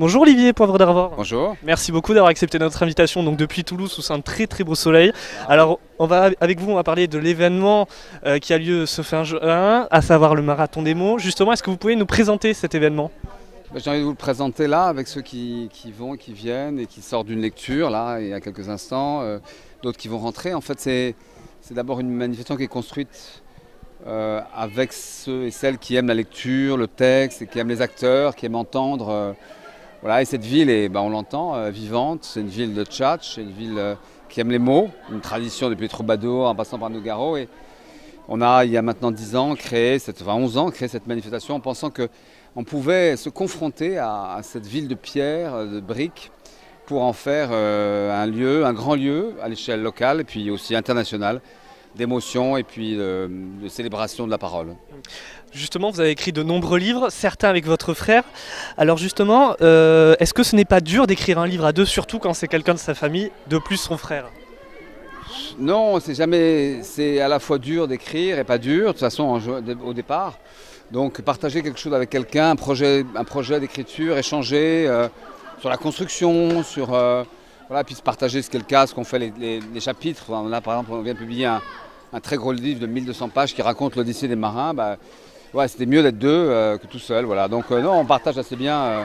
Bonjour Olivier Poivre d'Arvor. Bonjour. Merci beaucoup d'avoir accepté notre invitation donc depuis Toulouse sous un très très beau soleil. Alors on va avec vous on va parler de l'événement euh, qui a lieu ce fin juin, à savoir le marathon des mots. Justement, est-ce que vous pouvez nous présenter cet événement? Ben, J'ai envie de vous le présenter là avec ceux qui, qui vont, qui viennent et qui sortent d'une lecture là il y a quelques instants, euh, d'autres qui vont rentrer. En fait c'est c'est d'abord une manifestation qui est construite euh, avec ceux et celles qui aiment la lecture, le texte, et qui aiment les acteurs, qui aiment entendre. Voilà, et cette ville est, ben, on l'entend, euh, vivante. C'est une ville de tchatch, c'est une ville euh, qui aime les mots, une tradition depuis les troubadours en passant par Nougaro. Et on a, il y a maintenant 10 ans, créé, cette, enfin 11 ans, créé cette manifestation en pensant qu'on pouvait se confronter à, cette ville de pierre, euh, de briques, pour en faire un lieu, un grand lieu à l'échelle locale et puis aussi internationale d'émotion et puis de, de célébration de la parole. Justement, vous avez écrit de nombreux livres, certains avec votre frère. Alors justement, euh, est-ce que ce n'est pas dur d'écrire un livre à deux, surtout quand c'est quelqu'un de sa famille, de plus son frère? Non, c'est jamais, c'est à la fois dur d'écrire et pas dur, de toute façon en au départ. Donc partager quelque chose avec quelqu'un, un projet, un projet d'écriture, échanger euh, sur la construction, sur euh, voilà, puis se partager ce qu'est le cas, ce qu'on fait les, chapitres. Là par exemple, on vient de publier un, très gros livre de 1200 pages qui raconte l'Odyssée des marins. Bah, ouais, c'était mieux d'être deux euh, que tout seul, voilà. Donc euh, non, on partage assez bien. euh,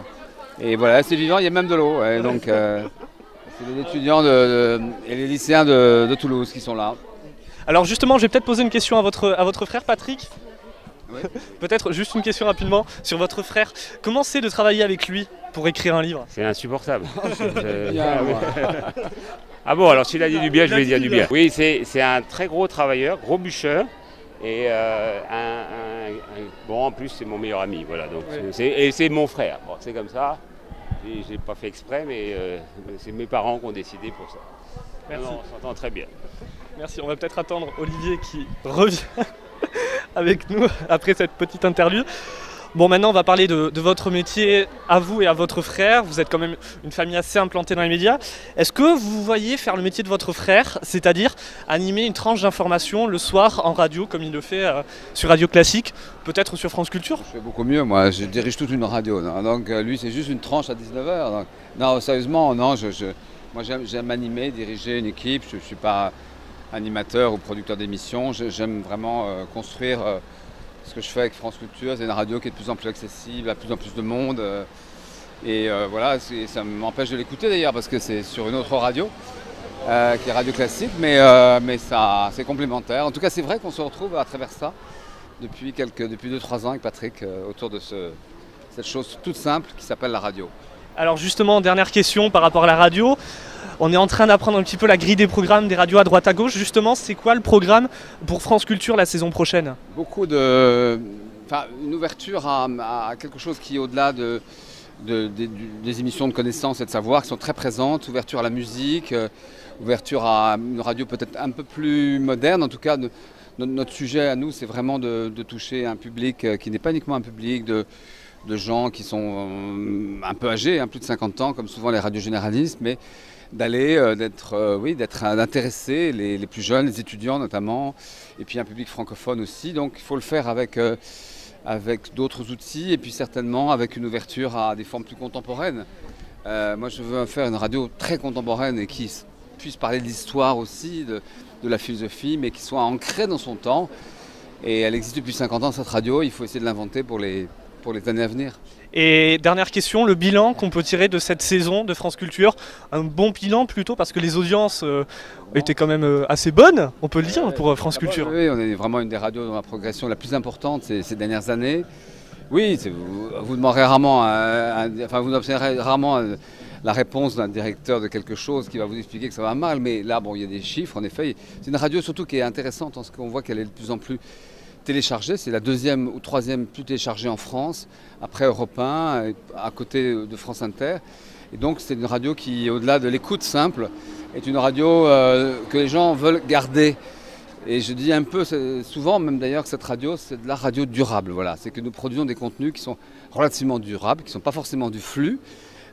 et voilà, c'est vivant, il y a même de l'eau. donc c'est les étudiants et les lycéens de, de Toulouse qui sont là. Alors justement, je vais peut-être poser une question à votre, à votre frère Patrick. Peut-être juste une question rapidement sur votre frère. Comment c'est de travailler avec lui pour écrire un livre? C'est insupportable. Ouais. ah bon, alors s'il a dit du bien, je a vais dire du bien. Oui, c'est c'est un très gros travailleur, gros bûcheur. Et euh, un, un- un- bon, en plus, c'est mon meilleur ami. Voilà, donc et c'est mon frère. Bon, c'est comme ça. J'ai- pas fait exprès, mais euh, c'est mes parents qui ont décidé pour ça. Merci. Non, on s'entend très bien. Merci, on va peut-être attendre Olivier qui revient avec nous après cette petite interview. Bon, maintenant on va parler de, votre métier à vous et à votre frère. Vous êtes quand même une famille assez implantée dans les médias. Est-ce que vous voyez faire le métier de votre frère, c'est-à-dire animer une tranche d'information le soir en radio, comme il le fait euh, sur Radio Classique, peut-être sur France Culture? Je fais beaucoup mieux, moi. Je dirige toute une radio. Donc euh, lui, c'est juste une tranche à 19h. Donc, non, sérieusement, non. Moi, j'aime animer, diriger une équipe. Je ne suis pas animateur ou producteur d'émissions. J'aime vraiment euh, construire euh, ce que je fais avec France Culture. C'est une radio qui est de plus en plus accessible à plus en plus de monde. euh, et voilà, ça m'empêche de l'écouter d'ailleurs parce que c'est sur une autre radio. qui est radio classique, mais, mais ça, c'est complémentaire. En tout cas, c'est vrai qu'on se retrouve à travers ça depuis quelques, depuis 2-3 ans avec Patrick autour de ce, cette chose toute simple qui s'appelle la radio. Alors justement, dernière question par rapport à la radio. On est en train d'apprendre un petit peu la grille des programmes des radios à droite à gauche. Justement, c'est quoi le programme pour France Culture la saison prochaine? Beaucoup de. Une ouverture à, quelque chose qui est au-delà de, de- des- émissions de connaissances et de savoir qui sont très présentes. Ouverture à la musique, euh, ouverture à une radio peut-être un peu plus moderne. En tout cas, notre sujet à nous, c'est vraiment de, de toucher un public euh, qui n'est pas uniquement un public de, de gens qui sont euh, un peu âgés, hein, plus de 50 ans, comme souvent les radios généralistes, mais d'aller, euh, d'être, euh, oui, d'être, euh, d'intéresser les, plus jeunes, les étudiants notamment, et puis un public francophone aussi. Donc il faut le faire avec, avec d'autres outils et puis certainement avec une ouverture à des formes plus contemporaines. Moi je veux faire une radio très contemporaine et qui puisse parler de l'histoire aussi, de, de la philosophie, mais qui soit ancrée dans son temps. Et elle existe depuis 50 ans cette radio, il faut essayer de l'inventer pour les, pour les années à venir. Et dernière question, le bilan qu'on peut tirer de cette saison de France Culture, un bon bilan plutôt parce que les audiences euh, étaient quand même euh, assez bonnes, on peut le dire, pour euh, France Culture. Oui, on est vraiment une des radios dans la progression la plus importante ces, ces dernières années. Oui, vous, vous demanderez rarement, un- un- enfin vous rarement un- la réponse d'un directeur de quelque chose qui va vous expliquer que ça va mal, mais là, bon, il y a des chiffres, en effet. C'est une radio surtout qui est intéressante en ce qu'on voit qu'elle est de plus en plus téléchargée. C'est la deuxième ou troisième plus téléchargée en France, après Europe 1, à côté de France Inter. Et donc c'est une radio qui, au-delà de l'écoute simple, est une radio euh, que les gens veulent garder. Et je dis un peu, souvent même d'ailleurs, que cette radio, c'est de la radio durable. Voilà. C'est que nous produisons des contenus qui sont relativement durables, qui ne sont pas forcément du flux.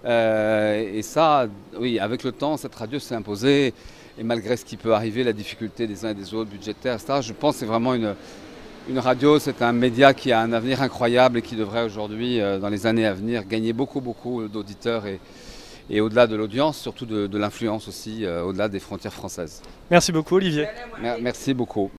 Euh, et ça, oui, avec le temps, cette radio s'est imposée. Et malgré ce qui peut arriver, la difficulté des uns et des autres, budgétaire, etc., je pense que c'est vraiment une, Une radio, c'est un média qui a un avenir incroyable et qui devrait aujourd'hui, euh, dans les années à venir, gagner beaucoup, beaucoup d'auditeurs et, et au-delà de l'audience, surtout de, de l'influence aussi, euh, au-delà des frontières françaises. Merci beaucoup Olivier. Merci beaucoup.